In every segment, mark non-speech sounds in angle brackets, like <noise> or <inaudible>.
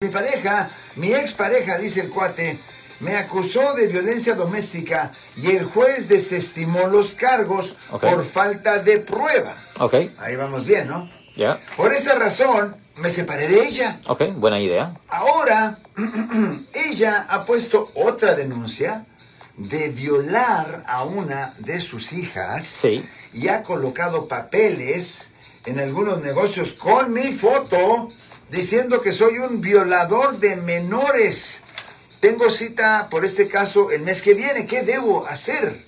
Mi pareja, mi expareja, dice el cuate, me acusó de violencia doméstica y el juez desestimó los cargos por falta de prueba. Ok, Ahí vamos bien, ¿no? ya, Por esa razón, me separé de ella. ok, buena idea. Ahora, <clears throat> ella ha puesto otra denuncia de violar a una de sus hijas Sí, y ha colocado papeles en algunos negocios con mi foto diciendo que soy un violador de menores. Tengo cita por este caso el mes que viene. ¿Qué debo hacer?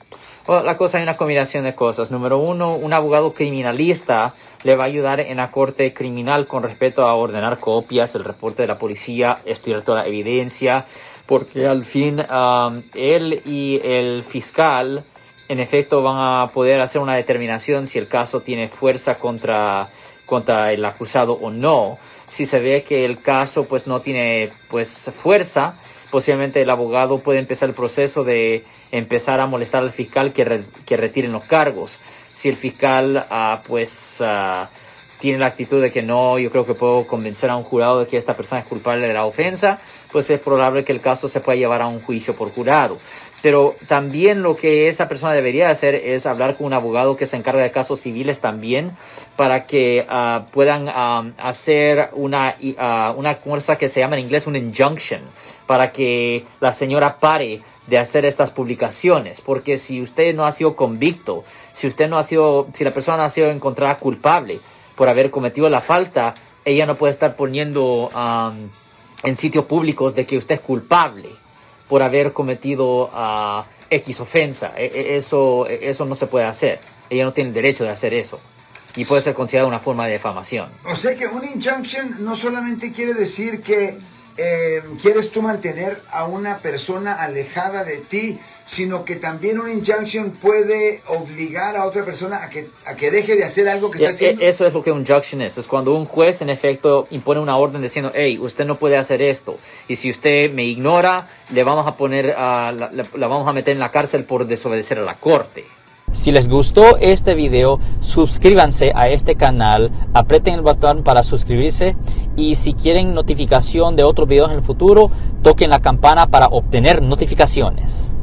Bueno, la cosa hay una combinación de cosas. Número uno, un abogado criminalista le va a ayudar en la corte criminal con respecto a ordenar copias, el reporte de la policía, estudiar toda la evidencia, porque al fin um, él y el fiscal en efecto van a poder hacer una determinación si el caso tiene fuerza contra, contra el acusado o no. Si se ve que el caso pues no tiene pues fuerza, posiblemente el abogado puede empezar el proceso de empezar a molestar al fiscal que, re- que retiren los cargos. Si el fiscal ah, pues ah, tiene la actitud de que no, yo creo que puedo convencer a un jurado de que esta persona es culpable de la ofensa, pues es probable que el caso se pueda llevar a un juicio por jurado. Pero también lo que esa persona debería hacer es hablar con un abogado que se encarga de casos civiles también para que ah, puedan ah, hacer una, ah, una cosa que se llama en inglés un injunction para que la señora pare de hacer estas publicaciones, porque si usted no ha sido convicto, si usted no ha sido, si la persona no ha sido encontrada culpable por haber cometido la falta, ella no puede estar poniendo am, en sitios públicos de que usted es culpable por haber cometido ah, X ofensa. E- e- Eso, eso no se puede hacer. Ella no tiene el derecho de hacer eso. Y puede ser considerada una forma de defamación. O sea que un injunction no solamente quiere decir que eh, quieres tú mantener a una persona alejada de ti, sino que también un injunction puede obligar a otra persona a que, a que deje de hacer algo que está haciendo. e- Eso es lo que un injunction es. Es cuando un juez, en efecto, impone una orden diciendo, hey, usted no puede hacer esto. Y si usted me ignora, le vamos a poner, a la, la- la vamos a meter en la cárcel por desobedecer a la corte. Si les gustó este video, suscríbanse a este canal, aprieten el botón para suscribirse y si quieren notificación de otros videos en el futuro, toquen la campana para obtener notificaciones.